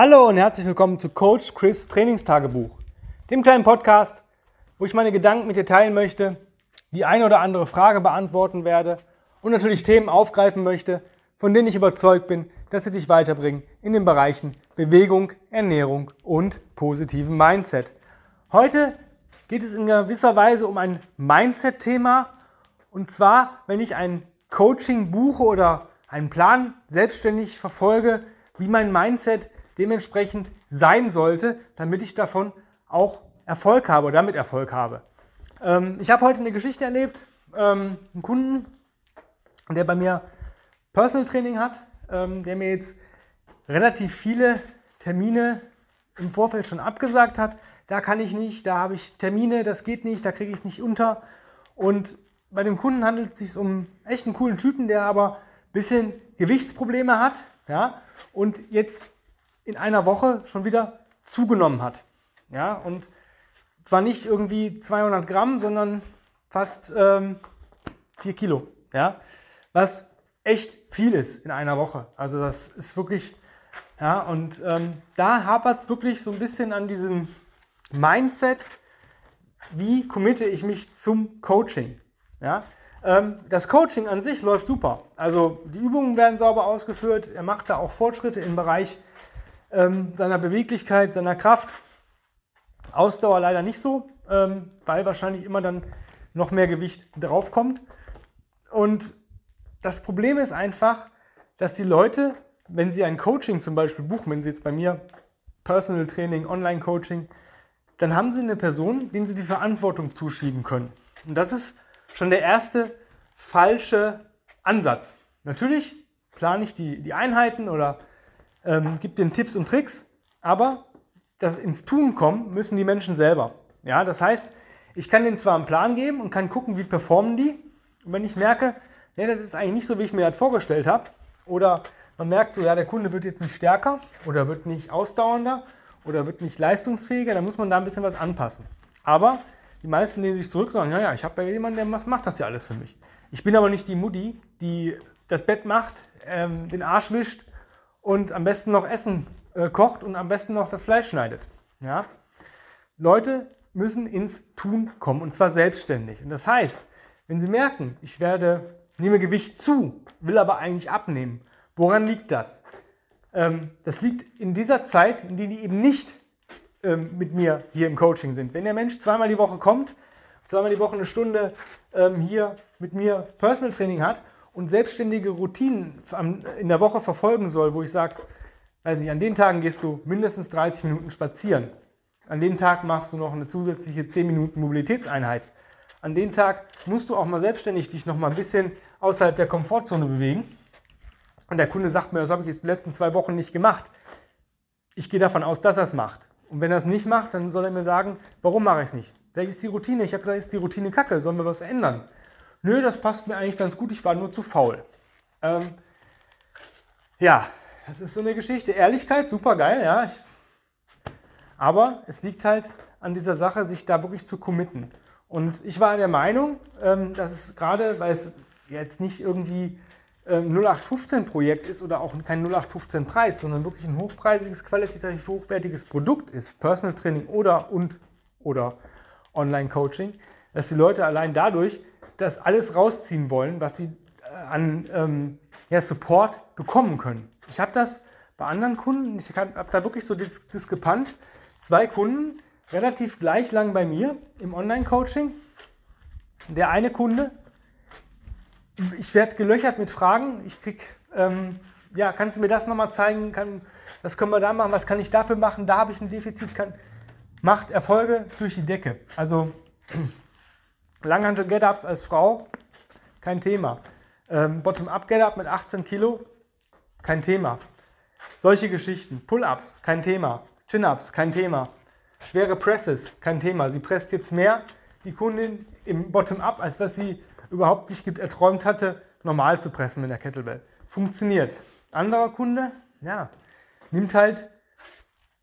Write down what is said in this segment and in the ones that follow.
Hallo und herzlich willkommen zu Coach Chris Trainingstagebuch, dem kleinen Podcast, wo ich meine Gedanken mit dir teilen möchte, die eine oder andere Frage beantworten werde und natürlich Themen aufgreifen möchte, von denen ich überzeugt bin, dass sie dich weiterbringen in den Bereichen Bewegung, Ernährung und positiven Mindset. Heute geht es in gewisser Weise um ein Mindset-Thema und zwar, wenn ich ein Coaching buche oder einen Plan selbstständig verfolge, wie mein Mindset dementsprechend sein sollte, damit ich davon auch Erfolg habe oder damit Erfolg habe. Ähm, ich habe heute eine Geschichte erlebt, ähm, einen Kunden, der bei mir Personal Training hat, ähm, der mir jetzt relativ viele Termine im Vorfeld schon abgesagt hat. Da kann ich nicht, da habe ich Termine, das geht nicht, da kriege ich es nicht unter. Und bei dem Kunden handelt es sich um echt einen coolen Typen, der aber ein bisschen Gewichtsprobleme hat ja, und jetzt in einer Woche schon wieder zugenommen hat. Ja, und zwar nicht irgendwie 200 Gramm, sondern fast ähm, 4 Kilo. Ja, was echt viel ist in einer Woche. Also das ist wirklich, ja, und ähm, da hapert es wirklich so ein bisschen an diesem Mindset, wie committe ich mich zum Coaching. Ja, ähm, das Coaching an sich läuft super. Also die Übungen werden sauber ausgeführt. Er macht da auch Fortschritte im Bereich ähm, seiner Beweglichkeit, seiner Kraft. Ausdauer leider nicht so, ähm, weil wahrscheinlich immer dann noch mehr Gewicht draufkommt. Und das Problem ist einfach, dass die Leute, wenn sie ein Coaching zum Beispiel buchen, wenn sie jetzt bei mir Personal Training, Online Coaching, dann haben sie eine Person, denen sie die Verantwortung zuschieben können. Und das ist schon der erste falsche Ansatz. Natürlich plane ich die, die Einheiten oder ähm, gebe den Tipps und Tricks, aber das ins Tun kommen müssen die Menschen selber. Ja, das heißt, ich kann denen zwar einen Plan geben und kann gucken, wie performen die. Und wenn ich merke, nee, das ist eigentlich nicht so, wie ich mir das vorgestellt habe, oder man merkt so, ja, der Kunde wird jetzt nicht stärker oder wird nicht ausdauernder oder wird nicht leistungsfähiger, dann muss man da ein bisschen was anpassen. Aber die meisten lehnen sich zurück und sagen, ja, ja, ich habe ja jemanden, der macht, macht, das ja alles für mich. Ich bin aber nicht die Mutti, die das Bett macht, ähm, den Arsch wischt und am besten noch Essen äh, kocht und am besten noch das Fleisch schneidet. Ja? Leute müssen ins Tun kommen und zwar selbstständig. Und das heißt, wenn sie merken, ich werde, nehme Gewicht zu, will aber eigentlich abnehmen, woran liegt das? Ähm, das liegt in dieser Zeit, in der die eben nicht ähm, mit mir hier im Coaching sind. Wenn der Mensch zweimal die Woche kommt, zweimal die Woche eine Stunde ähm, hier mit mir Personal Training hat und selbstständige Routinen in der Woche verfolgen soll, wo ich sage, weiß nicht, an den Tagen gehst du mindestens 30 Minuten spazieren. An dem Tag machst du noch eine zusätzliche 10 Minuten Mobilitätseinheit. An dem Tag musst du auch mal selbstständig dich noch mal ein bisschen außerhalb der Komfortzone bewegen. Und der Kunde sagt mir, das habe ich jetzt die letzten zwei Wochen nicht gemacht. Ich gehe davon aus, dass er es macht. Und wenn er es nicht macht, dann soll er mir sagen, warum mache ich es nicht? Vielleicht ist die Routine, ich habe gesagt, ist die Routine kacke, sollen wir was ändern? Nö, das passt mir eigentlich ganz gut, ich war nur zu faul. Ähm, ja, das ist so eine Geschichte. Ehrlichkeit, super geil, ja. Ich, aber es liegt halt an dieser Sache, sich da wirklich zu committen. Und ich war der Meinung, ähm, dass es gerade, weil es jetzt nicht irgendwie 0815-Projekt ähm, ist oder auch kein 0815-Preis, sondern wirklich ein hochpreisiges, qualitativ hochwertiges Produkt ist, Personal Training oder und oder Online-Coaching, dass die Leute allein dadurch das alles rausziehen wollen, was sie äh, an ähm, ja, Support bekommen können. Ich habe das bei anderen Kunden, ich habe da wirklich so Dis Diskrepanz. Zwei Kunden, relativ gleich lang bei mir im Online-Coaching. Der eine Kunde ich werde gelöchert mit Fragen. Ich krieg, ähm, ja, kannst du mir das nochmal zeigen? Kann, was können wir da machen? Was kann ich dafür machen? Da habe ich ein Defizit. Kann, macht Erfolge durch die Decke. Also Langhantel Get-Ups als Frau, kein Thema. Ähm, Bottom-Up Get-Up mit 18 Kilo, kein Thema. Solche Geschichten. Pull-Ups, kein Thema. Chin-Ups, kein Thema. Schwere Presses, kein Thema. Sie presst jetzt mehr, die Kundin, im Bottom-Up, als was sie überhaupt sich erträumt hatte, normal zu pressen mit der Kettlebell. Funktioniert. Anderer Kunde, ja, nimmt halt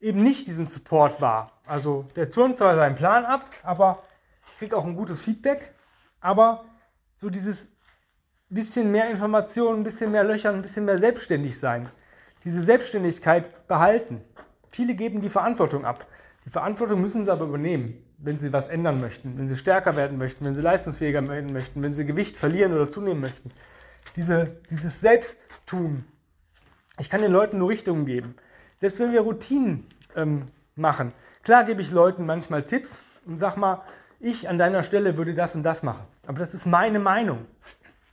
eben nicht diesen Support wahr. Also der turnt zwar seinen Plan ab, aber kriege auch ein gutes Feedback, aber so dieses bisschen mehr Informationen, ein bisschen mehr Löcher, ein bisschen mehr selbstständig sein, diese Selbstständigkeit behalten. viele geben die Verantwortung ab. Die Verantwortung müssen sie aber übernehmen, wenn sie was ändern möchten, wenn sie stärker werden möchten, wenn sie leistungsfähiger werden möchten, wenn sie Gewicht verlieren oder zunehmen möchten. Diese, dieses Selbsttun. Ich kann den Leuten nur Richtungen geben. Selbst wenn wir Routinen ähm, machen. Klar gebe ich Leuten manchmal Tipps und sag mal, ich an deiner Stelle würde das und das machen. Aber das ist meine Meinung.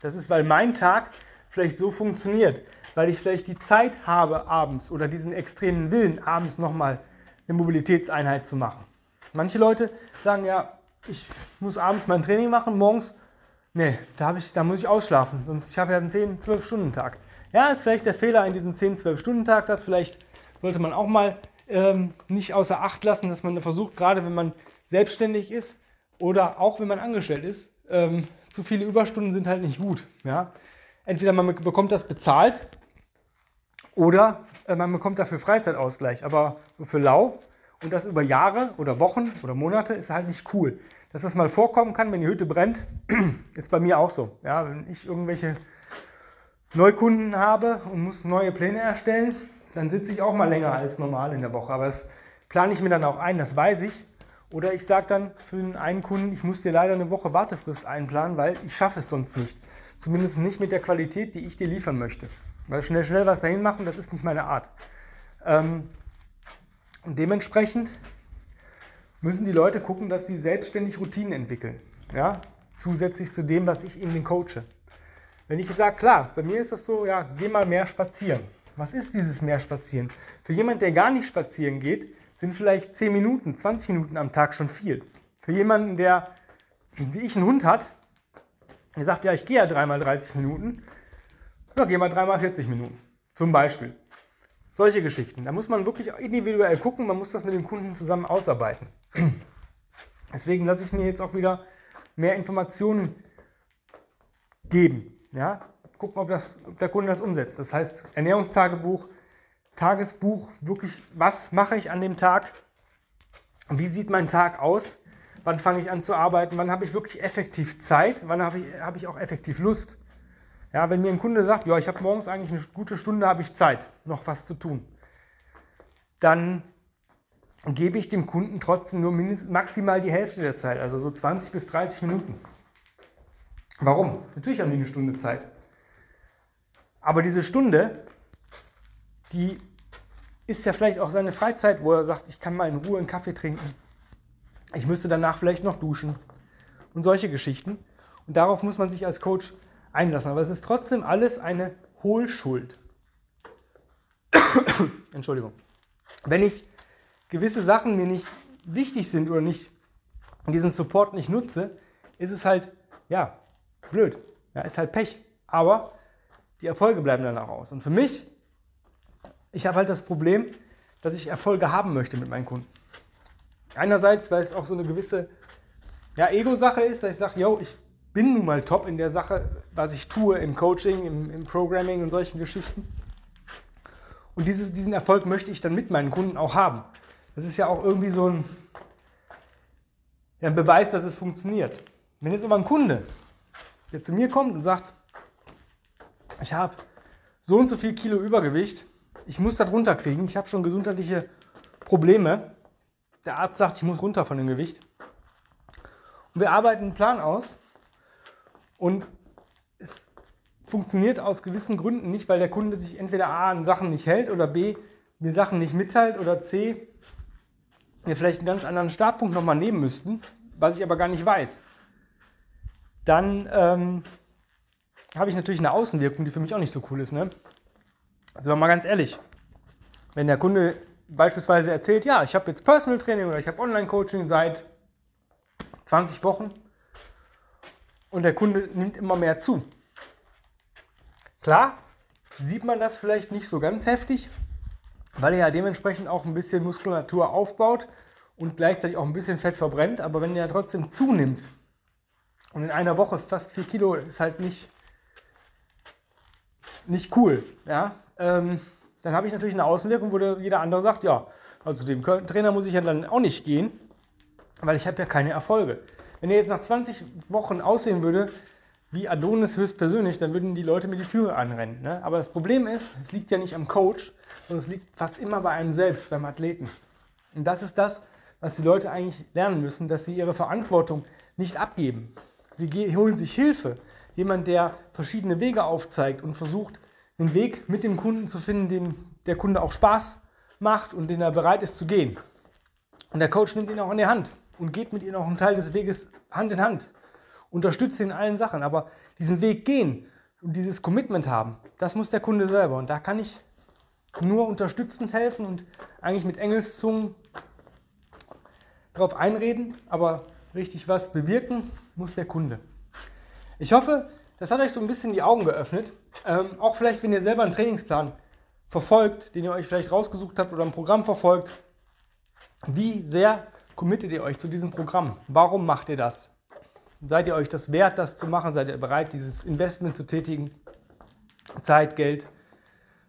Das ist, weil mein Tag vielleicht so funktioniert, weil ich vielleicht die Zeit habe abends oder diesen extremen Willen abends nochmal eine Mobilitätseinheit zu machen. Manche Leute sagen ja, ich muss abends mein Training machen, morgens, nee, da, ich, da muss ich ausschlafen, sonst ich habe ja einen 10, 12 Stunden Tag. Ja, ist vielleicht der Fehler in diesem 10, 12 Stunden Tag, das vielleicht sollte man auch mal ähm, nicht außer Acht lassen, dass man versucht, gerade wenn man selbstständig ist oder auch wenn man angestellt ist, ähm, zu viele Überstunden sind halt nicht gut. Ja? Entweder man bekommt das bezahlt oder äh, man bekommt dafür Freizeitausgleich. Aber für lau und das über Jahre oder Wochen oder Monate ist halt nicht cool. Dass das mal vorkommen kann, wenn die Hütte brennt, ist bei mir auch so. Ja, wenn ich irgendwelche Neukunden habe und muss neue Pläne erstellen, dann sitze ich auch mal länger als normal in der Woche. Aber das plane ich mir dann auch ein, das weiß ich. Oder ich sage dann für den einen Kunden, ich muss dir leider eine Woche Wartefrist einplanen, weil ich schaffe es sonst nicht. Zumindest nicht mit der Qualität, die ich dir liefern möchte. Weil schnell, schnell was dahin machen, das ist nicht meine Art. Ähm, und dementsprechend müssen die Leute gucken, dass sie selbstständig Routinen entwickeln. Ja? Zusätzlich zu dem, was ich ihnen coache. Wenn ich sage, klar, bei mir ist das so, ja, geh mal mehr spazieren. Was ist dieses mehr spazieren? Für jemanden, der gar nicht spazieren geht, sind vielleicht 10 Minuten, 20 Minuten am Tag schon viel. Für jemanden, der, wie ich, einen Hund hat, der sagt, ja, ich gehe ja dreimal 30 Minuten, ja, geh mal dreimal 40 Minuten. Zum Beispiel. Solche Geschichten. Da muss man wirklich individuell gucken, man muss das mit dem Kunden zusammen ausarbeiten. Deswegen lasse ich mir jetzt auch wieder mehr Informationen geben. Ja? Gucken, ob, das, ob der Kunde das umsetzt. Das heißt, Ernährungstagebuch, Tagesbuch, wirklich, was mache ich an dem Tag? Wie sieht mein Tag aus? Wann fange ich an zu arbeiten? Wann habe ich wirklich effektiv Zeit? Wann habe ich, habe ich auch effektiv Lust? Ja, wenn mir ein Kunde sagt, ja, ich habe morgens eigentlich eine gute Stunde, habe ich Zeit, noch was zu tun, dann gebe ich dem Kunden trotzdem nur maximal die Hälfte der Zeit, also so 20 bis 30 Minuten. Warum? Natürlich haben die eine Stunde Zeit. Aber diese Stunde, die ist ja vielleicht auch seine Freizeit, wo er sagt, ich kann mal in Ruhe einen Kaffee trinken. Ich müsste danach vielleicht noch duschen und solche Geschichten. Und darauf muss man sich als Coach einlassen. Aber es ist trotzdem alles eine Hohlschuld. Entschuldigung. Wenn ich gewisse Sachen mir nicht wichtig sind oder nicht diesen Support nicht nutze, ist es halt, ja, blöd. Ja, ist halt Pech. Aber die Erfolge bleiben dann auch aus. Und für mich, ich habe halt das Problem, dass ich Erfolge haben möchte mit meinen Kunden. Einerseits, weil es auch so eine gewisse ja, Ego-Sache ist, dass ich sage, yo, ich bin nun mal top in der Sache, was ich tue im Coaching, im, im Programming und solchen Geschichten. Und dieses, diesen Erfolg möchte ich dann mit meinen Kunden auch haben. Das ist ja auch irgendwie so ein, ja, ein Beweis, dass es funktioniert. Wenn jetzt aber ein Kunde, der zu mir kommt und sagt, ich habe so und so viel Kilo Übergewicht, ich muss das runterkriegen, ich habe schon gesundheitliche Probleme, der Arzt sagt, ich muss runter von dem Gewicht. Und wir arbeiten einen Plan aus und es funktioniert aus gewissen Gründen nicht, weil der Kunde sich entweder A an Sachen nicht hält oder B mir Sachen nicht mitteilt oder C wir vielleicht einen ganz anderen Startpunkt nochmal nehmen müssten, was ich aber gar nicht weiß. Dann ähm, habe ich natürlich eine Außenwirkung, die für mich auch nicht so cool ist. Ne? Also mal ganz ehrlich, wenn der Kunde beispielsweise erzählt, ja, ich habe jetzt Personal Training oder ich habe Online-Coaching seit 20 Wochen und der Kunde nimmt immer mehr zu. Klar, sieht man das vielleicht nicht so ganz heftig, weil er ja dementsprechend auch ein bisschen Muskulatur aufbaut und gleichzeitig auch ein bisschen Fett verbrennt. Aber wenn der trotzdem zunimmt und in einer Woche fast 4 Kilo ist halt nicht, nicht cool, ja, ähm, dann habe ich natürlich eine Außenwirkung, wo jeder andere sagt, ja, also dem Trainer muss ich ja dann auch nicht gehen, weil ich habe ja keine Erfolge. Wenn er jetzt nach 20 Wochen aussehen würde wie Adonis höchstpersönlich, dann würden die Leute mir die Tür anrennen. Ne? Aber das Problem ist, es liegt ja nicht am Coach, sondern es liegt fast immer bei einem selbst, beim Athleten. Und das ist das, was die Leute eigentlich lernen müssen, dass sie ihre Verantwortung nicht abgeben. Sie holen sich Hilfe. Jemand, der verschiedene Wege aufzeigt und versucht, einen Weg mit dem Kunden zu finden, den der Kunde auch Spaß macht und den er bereit ist zu gehen. Und der Coach nimmt ihn auch in die Hand und geht mit ihm auch einen Teil des Weges Hand in Hand. Unterstützt ihn in allen Sachen. Aber diesen Weg gehen und dieses Commitment haben, das muss der Kunde selber. Und da kann ich nur unterstützend helfen und eigentlich mit Engelszungen darauf einreden, aber richtig was bewirken muss der Kunde. Ich hoffe, das hat euch so ein bisschen die Augen geöffnet. Ähm, auch vielleicht, wenn ihr selber einen Trainingsplan verfolgt, den ihr euch vielleicht rausgesucht habt oder ein Programm verfolgt. Wie sehr committet ihr euch zu diesem Programm? Warum macht ihr das? Seid ihr euch das wert, das zu machen? Seid ihr bereit, dieses Investment zu tätigen? Zeit, Geld,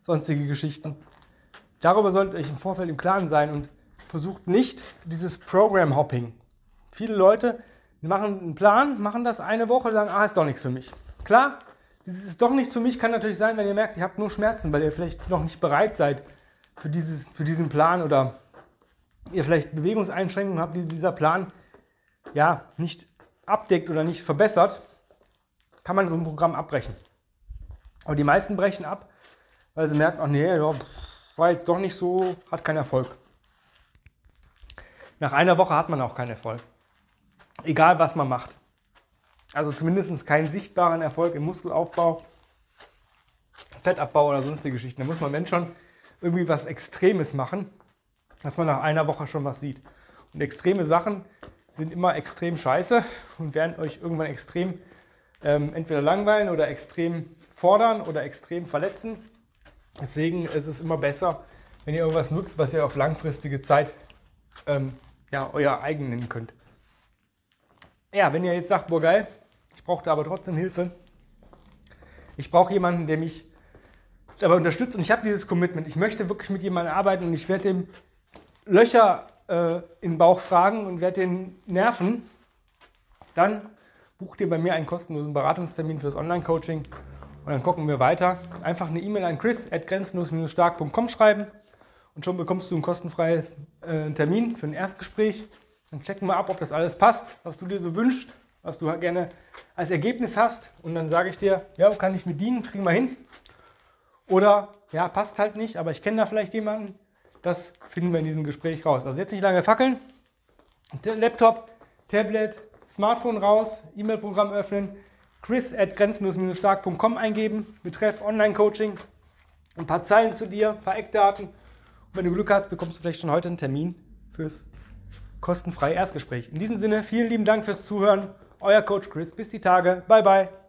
sonstige Geschichten. Darüber solltet ihr euch im Vorfeld im Klaren sein und versucht nicht dieses Program-Hopping. Viele Leute machen einen Plan, machen das eine Woche, sagen, ah, ist doch nichts für mich. Klar, dieses ist doch nichts für mich, kann natürlich sein, wenn ihr merkt, ihr habt nur Schmerzen, weil ihr vielleicht noch nicht bereit seid für, dieses, für diesen Plan oder ihr vielleicht Bewegungseinschränkungen habt, die dieser Plan ja nicht abdeckt oder nicht verbessert, kann man so ein Programm abbrechen. Aber die meisten brechen ab, weil sie merken, ach nee, ja, war jetzt doch nicht so, hat keinen Erfolg. Nach einer Woche hat man auch keinen Erfolg. Egal, was man macht. Also zumindest keinen sichtbaren Erfolg im Muskelaufbau, Fettabbau oder sonstige Geschichten. Da muss man, wenn schon, irgendwie was Extremes machen, dass man nach einer Woche schon was sieht. Und extreme Sachen sind immer extrem scheiße und werden euch irgendwann extrem ähm, entweder langweilen oder extrem fordern oder extrem verletzen. Deswegen ist es immer besser, wenn ihr irgendwas nutzt, was ihr auf langfristige Zeit ähm, ja, euer eigen nennen könnt. Ja, wenn ihr jetzt sagt, boah geil, ich brauche da aber trotzdem Hilfe. Ich brauche jemanden, der mich dabei unterstützt und ich habe dieses Commitment. Ich möchte wirklich mit jemandem arbeiten und ich werde dem Löcher äh, in den Bauch fragen und werde den nerven, dann bucht ihr bei mir einen kostenlosen Beratungstermin fürs Online-Coaching und dann gucken wir weiter. Einfach eine E-Mail an chris at grenzenlos-stark.com schreiben und schon bekommst du ein kostenfreies äh, Termin für ein Erstgespräch. Dann checken wir ab, ob das alles passt, was du dir so wünschst, was du gerne als Ergebnis hast. Und dann sage ich dir, ja, kann ich mit dienen, kriegen wir hin. Oder ja, passt halt nicht, aber ich kenne da vielleicht jemanden, das finden wir in diesem Gespräch raus. Also jetzt nicht lange fackeln. Laptop, Tablet, Smartphone raus, E-Mail-Programm öffnen, chris at grenzenlos-stark.com eingeben, betreff Online-Coaching, ein paar Zeilen zu dir, ein paar Eckdaten. Und wenn du Glück hast, bekommst du vielleicht schon heute einen Termin fürs kostenfreie Erstgespräch. In diesem Sinne, vielen lieben Dank fürs Zuhören. Euer Coach Chris. Bis die Tage. Bye, bye.